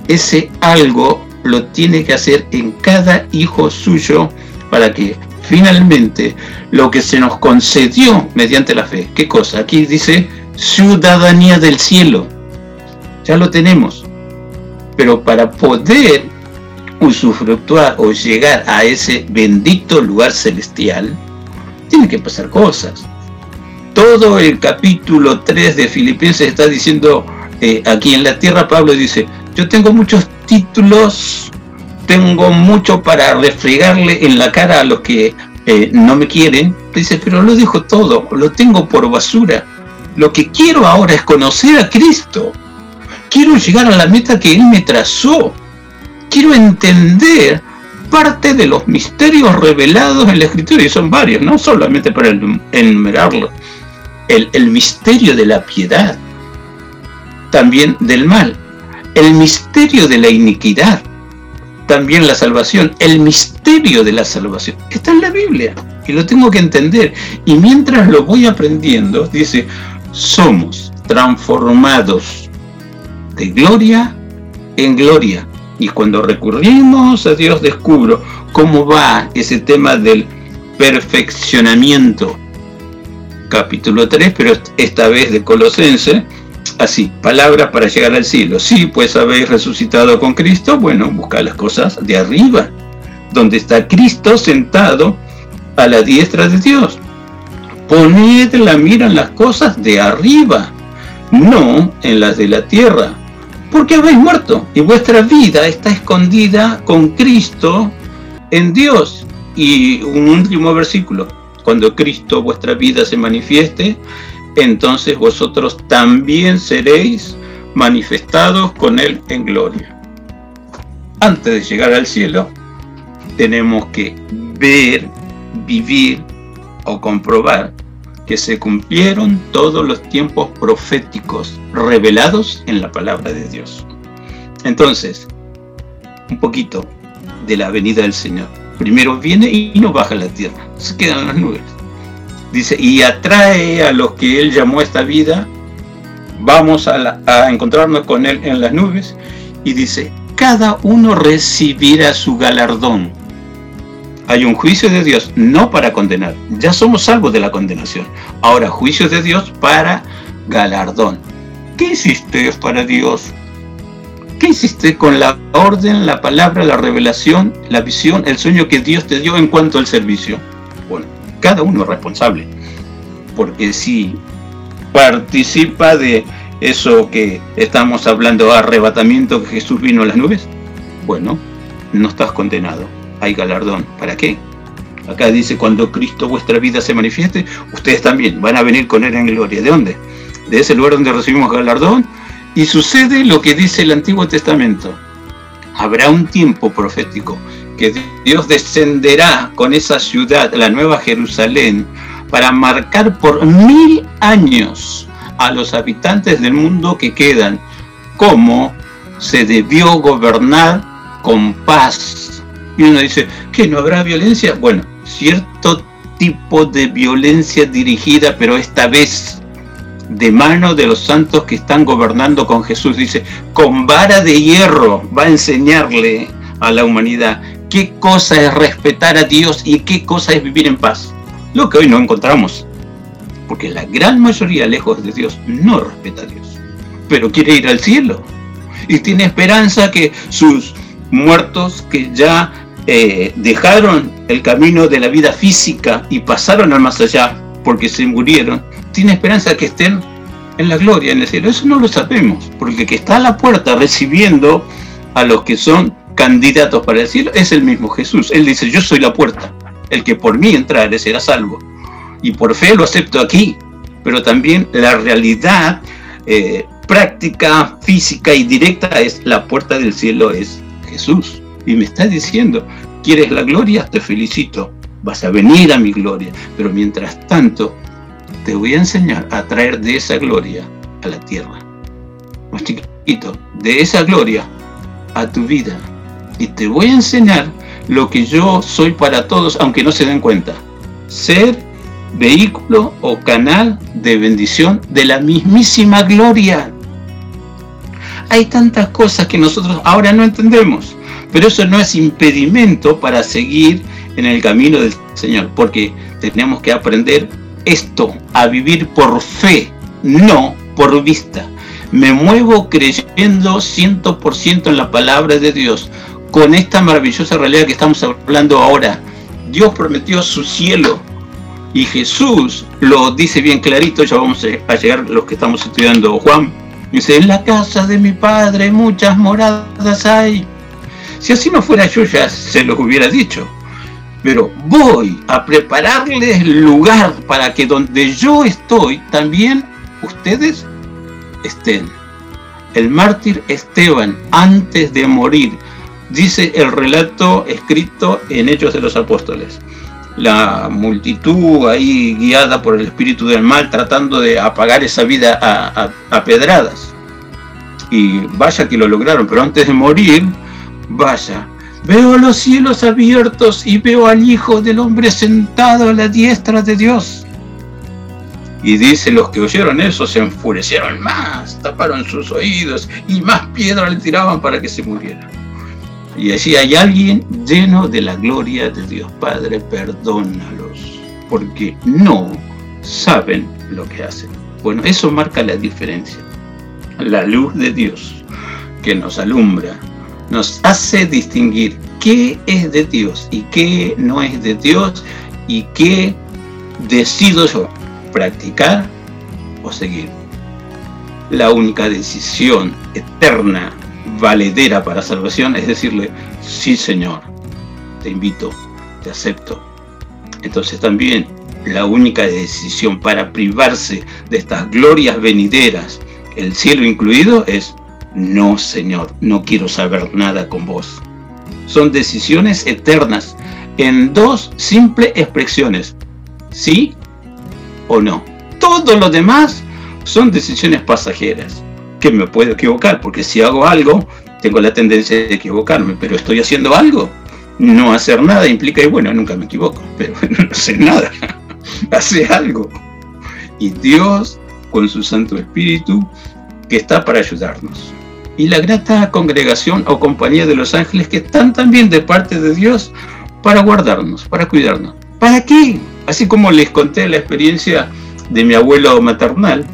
ese algo lo tiene que hacer en cada hijo suyo para que finalmente lo que se nos concedió mediante la fe, ¿qué cosa? Aquí dice ciudadanía del cielo, ya lo tenemos, pero para poder usufructuar o llegar a ese bendito lugar celestial, tiene que pasar cosas. Todo el capítulo 3 de Filipenses está diciendo, eh, aquí en la tierra Pablo dice, yo tengo muchos títulos, tengo mucho para refregarle en la cara a los que eh, no me quieren. Dice, pero lo dejo todo, lo tengo por basura. Lo que quiero ahora es conocer a Cristo. Quiero llegar a la meta que Él me trazó. Quiero entender parte de los misterios revelados en la Escritura, y son varios, no solamente para enumerarlos. El, el misterio de la piedad, también del mal, el misterio de la iniquidad, también la salvación, el misterio de la salvación. Está en la Biblia y lo tengo que entender. Y mientras lo voy aprendiendo, dice, somos transformados de gloria en gloria. Y cuando recurrimos a Dios descubro cómo va ese tema del perfeccionamiento. Capítulo 3, pero esta vez de Colosense, así, palabras para llegar al cielo. Sí, pues habéis resucitado con Cristo, bueno, busca las cosas de arriba, donde está Cristo sentado a la diestra de Dios. Poned la mira en las cosas de arriba, no en las de la tierra, porque habéis muerto y vuestra vida está escondida con Cristo en Dios. Y un último versículo, cuando Cristo vuestra vida se manifieste, entonces vosotros también seréis manifestados con Él en gloria. Antes de llegar al cielo, tenemos que ver, vivir o comprobar que se cumplieron todos los tiempos proféticos revelados en la palabra de Dios. Entonces, un poquito de la venida del Señor. Primero viene y no baja la tierra, se quedan las nubes. Dice, y atrae a los que Él llamó a esta vida, vamos a, encontrarnos con Él en las nubes, y dice, cada uno recibirá su galardón. Hay un juicio de Dios, no para condenar, ya somos salvos de la condenación. Ahora, juicio de Dios para galardón. ¿Qué hiciste para Dios? ¿Qué hiciste con la orden, la palabra, la revelación, la visión, el sueño que Dios te dio en cuanto al servicio? Cada uno es responsable. Porque si participa de eso que estamos hablando, arrebatamiento, que Jesús vino a las nubes, bueno, no estás condenado. Hay galardón. ¿Para qué? Acá dice, cuando Cristo vuestra vida se manifieste, ustedes también van a venir con Él en gloria. ¿De dónde? De ese lugar donde recibimos galardón. Y sucede lo que dice el Antiguo Testamento. Habrá un tiempo profético que Dios descenderá con esa ciudad, la nueva Jerusalén, para marcar por mil años a los habitantes del mundo que quedan cómo se debió gobernar con paz. Y uno dice, ¿que no habrá violencia? Bueno, cierto tipo de violencia dirigida, pero esta vez de mano de los santos que están gobernando con Jesús. Dice, con vara de hierro va a enseñarle a la humanidad qué cosa es respetar a Dios y qué cosa es vivir en paz. Lo que hoy no encontramos. Porque la gran mayoría, lejos de Dios, no respeta a Dios. Pero quiere ir al cielo. Y tiene esperanza que sus muertos que ya eh, dejaron el camino de la vida física y pasaron al más allá porque se murieron, tiene esperanza que estén en la gloria, en el cielo. Eso no lo sabemos, porque el que está a la puerta recibiendo a los que son candidatos para el cielo es el mismo Jesús. Él dice, yo soy la puerta, el que por mí entrare será salvo. Y por fe lo acepto aquí, pero también la realidad eh, práctica, física y directa es la puerta del cielo es Jesús. Y me está diciendo, ¿quieres la gloria? Te felicito, vas a venir a mi gloria. Pero mientras tanto, te voy a enseñar a traer de esa gloria a la tierra. Más chiquito, de esa gloria a tu vida. Y te voy a enseñar lo que yo soy para todos, aunque no se den cuenta. Ser vehículo o canal de bendición de la mismísima gloria. Hay tantas cosas que nosotros ahora no entendemos, pero eso no es impedimento para seguir en el camino del Señor, porque tenemos que aprender esto, a vivir por fe, no por vista. Me muevo creyendo 100% en la palabra de Dios, con esta maravillosa realidad que estamos hablando ahora. Dios prometió su cielo y Jesús lo dice bien clarito, ya vamos a llegar los que estamos estudiando Juan. Dice, en la casa de mi padre muchas moradas hay. Si así no fuera yo ya se los hubiera dicho. Pero voy a prepararles lugar para que donde yo estoy también ustedes estén. El mártir Esteban, antes de morir, dice el relato escrito en Hechos de los Apóstoles. La multitud ahí guiada por el espíritu del mal tratando de apagar esa vida a, a, pedradas. Y vaya que lo lograron, pero antes de morir, vaya, veo los cielos abiertos y veo al Hijo del Hombre sentado a la diestra de Dios. Y dice, los que oyeron eso se enfurecieron más, taparon sus oídos y más piedras le tiraban para que se muriera. Y decía, hay alguien lleno de la gloria de Dios Padre, perdónalos, porque no saben lo que hacen. Bueno, eso marca la diferencia. La luz de Dios que nos alumbra, nos hace distinguir qué es de Dios y qué no es de Dios y qué decido yo practicar o seguir. La única decisión eterna, valedera para salvación es decirle, sí Señor, te invito, te acepto. Entonces también la única decisión para privarse de estas glorias venideras, el cielo incluido, es no Señor, no quiero saber nada con vos. Son decisiones eternas en dos simples expresiones, sí o no. Todo lo demás son decisiones pasajeras, que me puedo equivocar, porque si hago algo, tengo la tendencia de equivocarme, pero estoy haciendo algo. No hacer nada implica, y bueno, nunca me equivoco, pero no sé nada. Hace algo. Y Dios, con su Santo Espíritu, que está para ayudarnos. Y la grata congregación o compañía de los ángeles que están también de parte de Dios para guardarnos, para cuidarnos. ¿Para qué? Así como les conté la experiencia de mi abuelo maternal,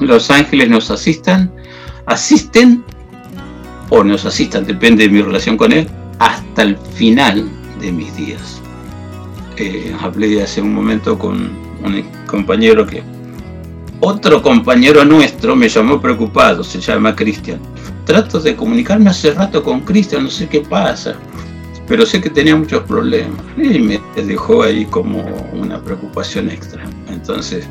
los ángeles nos asistan, asisten o nos asistan, depende de mi relación con él, hasta el final de mis días. Eh, hablé hace un momento con un compañero que, otro compañero nuestro me llamó preocupado, se llama Cristian. Trato de comunicarme hace rato con Cristian, no sé qué pasa, pero sé que tenía muchos problemas y me dejó ahí como una preocupación extra. Entonces,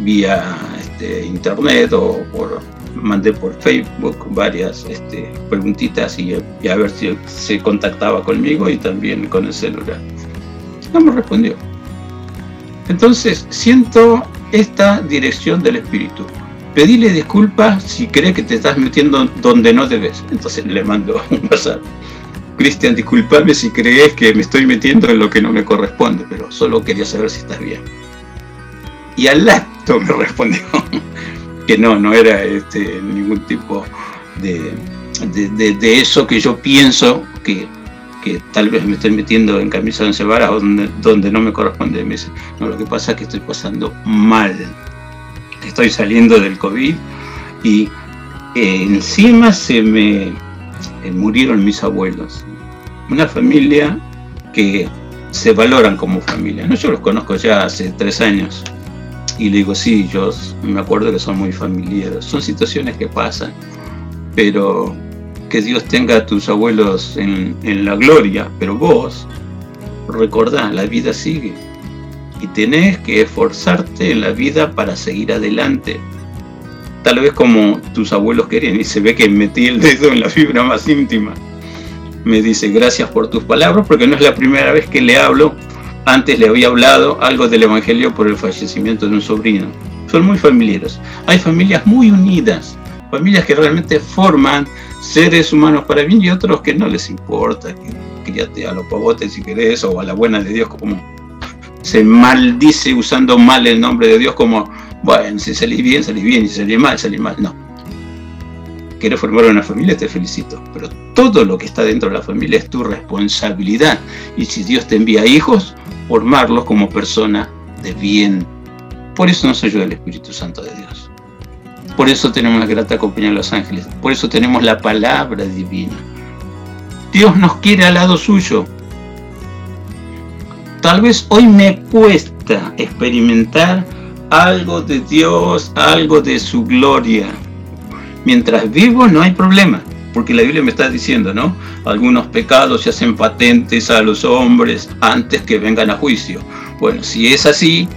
vía este, internet o por mandé por Facebook varias este, preguntitas y, y, a ver si se contactaba conmigo y también con el celular. No me respondió. Entonces siento esta dirección del espíritu. Pedile disculpas si crees que te estás metiendo donde no debes. Entonces le mando un WhatsApp. Cristian, disculpame si crees que me estoy metiendo en lo que no me corresponde, pero solo quería saber si estás bien. Y al me respondió que no, no era este, ningún tipo de, de, eso que yo pienso que, que tal vez me estoy metiendo en camisa de once donde, donde no me corresponde. No, lo que pasa es que estoy pasando mal. Estoy saliendo del COVID y eh, encima se me eh, murieron mis abuelos. Una familia que se valoran como familia. No, yo los conozco ya hace tres años. Y le digo, sí, yo me acuerdo que son muy familiares. Son situaciones que pasan, pero que Dios tenga a tus abuelos en, en la gloria, pero vos recordá, la vida sigue. Y tenés que esforzarte en la vida para seguir adelante. Tal vez como tus abuelos querían, y se ve que metí el dedo en la fibra más íntima. Me dice, gracias por tus palabras, porque no es la primera vez que le hablo. Antes le había hablado algo del Evangelio por el fallecimiento de un sobrino. Son muy familiares. Hay familias muy unidas, familias que realmente forman seres humanos para bien y otros que no les importa, que críate a los pavotes si querés o a la buena de Dios como se maldice usando mal el nombre de Dios como, bueno, si salís bien, salís bien, si salís mal, salís mal. No. Quieres formar una familia, te felicito, pero todo lo que está dentro de la familia es tu responsabilidad. Y si Dios te envía hijos, formarlos como persona de bien. Por eso no soy yo el Espíritu Santo de Dios. Por eso tenemos la grata compañía de los ángeles. Por eso tenemos la palabra divina. Dios nos quiere al lado suyo. Tal vez hoy me cuesta experimentar algo de Dios, algo de su gloria. Mientras vivo no hay problema, porque la Biblia me está diciendo, ¿no? Algunos pecados se hacen patentes a los hombres antes que vengan a juicio. Bueno, si es así,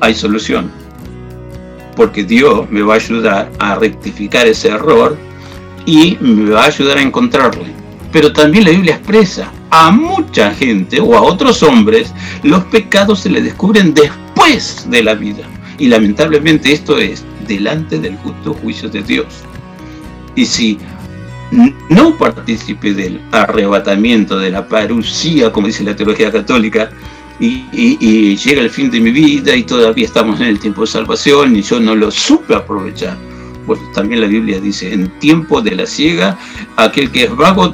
hay solución. Porque Dios me va a ayudar a rectificar ese error y me va a ayudar a encontrarle. Pero también la Biblia expresa a mucha gente o a otros hombres los pecados se les descubren después de la vida. Y lamentablemente esto es delante del justo juicio de Dios. Y si no participe del arrebatamiento, de la parucía, como dice la teología católica, y, llega el fin de mi vida y todavía estamos en el tiempo de salvación y yo no lo supe aprovechar. Bueno, también la Biblia dice, en tiempo de la ciega, aquel que es vago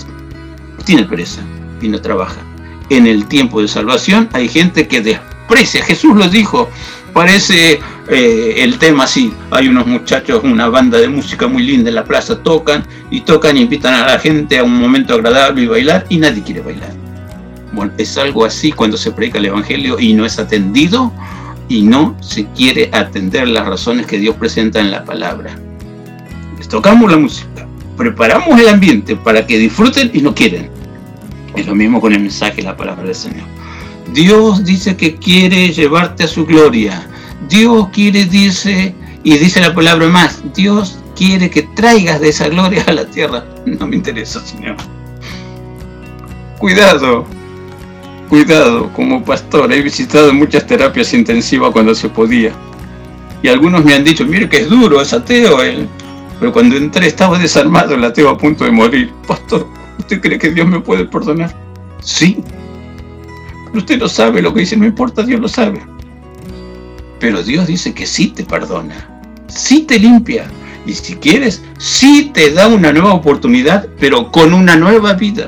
tiene pereza y no trabaja. En el tiempo de salvación hay gente que desprecia, Jesús lo dijo, parece eh, el tema así, hay unos muchachos, una banda de música muy linda en la plaza, tocan y tocan y invitan a la gente a un momento agradable y bailar y nadie quiere bailar. Bueno, es algo así cuando se predica el Evangelio y no es atendido y no se quiere atender las razones que Dios presenta en la palabra. Les tocamos la música, preparamos el ambiente para que disfruten y no quieren. Es lo mismo con el mensaje la palabra del Señor. Dios dice que quiere llevarte a su gloria. Dios quiere, dice, y dice la palabra más, Dios quiere que traigas de esa gloria a la tierra. No me interesa, Señor. Cuidado, cuidado, como pastor he visitado muchas terapias intensivas cuando se podía. Y algunos me han dicho, mire que es duro, es ateo él. Pero cuando entré estaba desarmado el ateo a punto de morir. Pastor, ¿usted cree que Dios me puede perdonar? Sí. Pero usted lo sabe, lo que dice no importa, Dios lo sabe. Pero Dios dice que sí te perdona, sí te limpia. Y si quieres, sí te da una nueva oportunidad, pero con una nueva vida.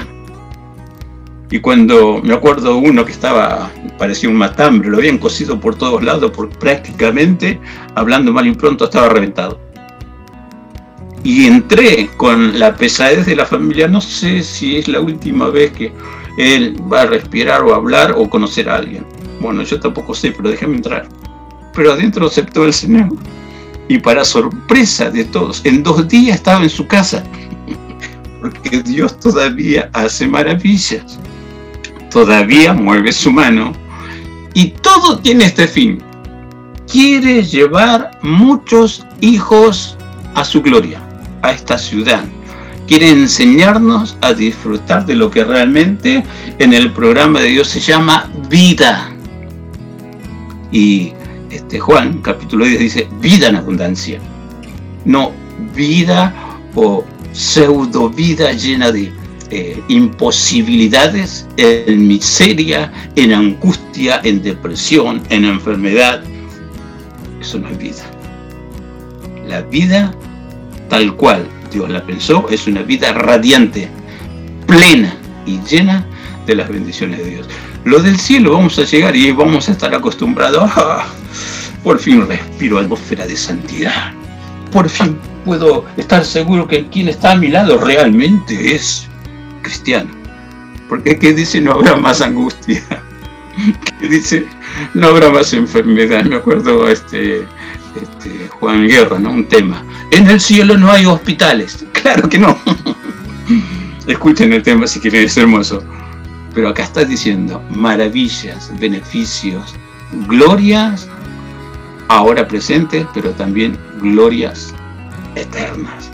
Y cuando me acuerdo uno que estaba, parecía un matambre, lo habían cosido por todos lados, porque prácticamente, hablando mal y pronto, estaba reventado. Y entré con la pesadez de la familia, no sé si es la última vez que él va a respirar o hablar o conocer a alguien. Bueno, yo tampoco sé, pero déjame entrar. Pero adentro aceptó el Señor. Y para sorpresa de todos, en dos días estaba en su casa. Porque Dios todavía hace maravillas. Todavía mueve su mano. Y todo tiene este fin. Quiere llevar muchos hijos a su gloria, a esta ciudad. Quiere enseñarnos a disfrutar de lo que realmente en el programa de Dios se llama vida. Y este Juan, capítulo 10, dice vida en abundancia. No vida o pseudo vida llena de eh, imposibilidades, en miseria, en angustia, en depresión, en enfermedad. Eso no es vida. La vida tal cual Dios la pensó es una vida radiante, plena y llena de las bendiciones de Dios. Lo del cielo vamos a llegar y vamos a estar acostumbrados. Ah, por fin respiro atmósfera de santidad. Por fin puedo estar seguro que quien está a mi lado realmente es cristiano. Porque que dice no habrá más angustia. Que dice no habrá más enfermedad. Me acuerdo este, este Juan Guerra, ¿no? Un tema. En el cielo no hay hospitales. Claro que no. Escuchen el tema si quieren, es hermoso. Pero acá está diciendo maravillas, beneficios, glorias ahora presentes, pero también glorias eternas.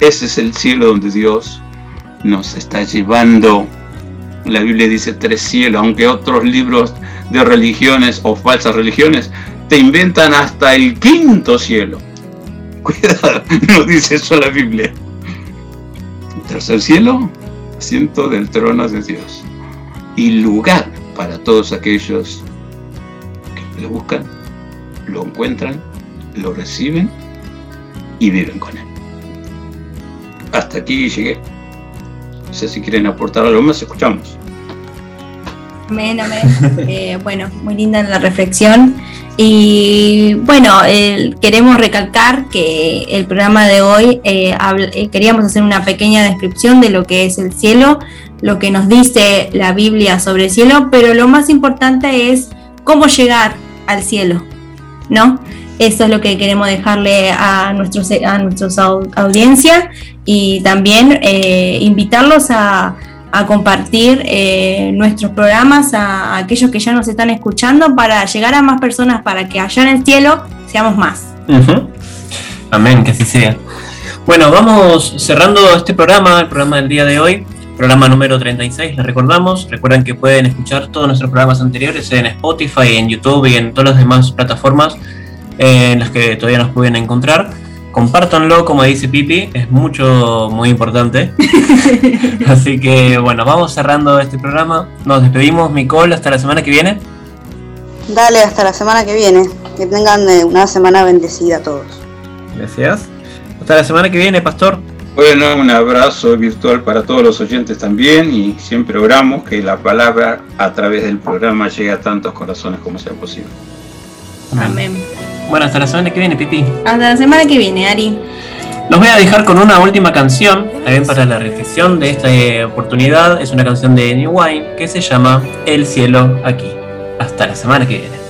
Ese es el cielo donde Dios nos está llevando. La Biblia dice tres cielos, aunque otros libros de religiones o falsas religiones te inventan hasta el quinto cielo. Cuidado, no dice eso la Biblia. Tercer cielo, asiento del trono de Dios. Y lugar para todos aquellos que le buscan, lo encuentran, lo reciben y viven con él. Hasta aquí llegué. No sé si quieren aportar algo más, escuchamos. Amén, amén. Eh, bueno, muy linda la reflexión. Y bueno, queremos recalcar que el programa de hoy eh, eh, queríamos hacer una pequeña descripción de lo que es el cielo, lo que nos dice la Biblia sobre el cielo, pero lo más importante es cómo llegar al cielo, ¿no? Eso es lo que queremos dejarle a nuestros a nuestros au- audiencia y también eh, invitarlos a, a compartir eh, nuestros programas a, aquellos que ya nos están escuchando para llegar a más personas para que allá en el cielo seamos más. Amén, que así sea. Bueno, vamos cerrando este programa, el programa del día de hoy, programa número 36, les recordamos. Recuerden que pueden escuchar todos nuestros programas anteriores en Spotify, en YouTube y en todas las demás plataformas en las que todavía nos pueden encontrar. Compártanlo, como dice Pipi, es mucho, muy importante. Así que bueno, vamos cerrando este programa. Nos despedimos, Micol, hasta la semana que viene. Dale, hasta la semana que viene. Que tengan eh, una semana bendecida a todos. Gracias. Hasta la semana que viene, Pastor. Bueno, un abrazo virtual para todos los oyentes también y siempre oramos que la palabra a través del programa llegue a tantos corazones como sea posible. Amén. Bueno, hasta la semana que viene, Pipi. Hasta la semana que viene, Ari. Los voy a dejar con una última canción, también para la reflexión de esta eh, oportunidad. Es una canción de New Wine que se llama El cielo aquí. Hasta la semana que viene.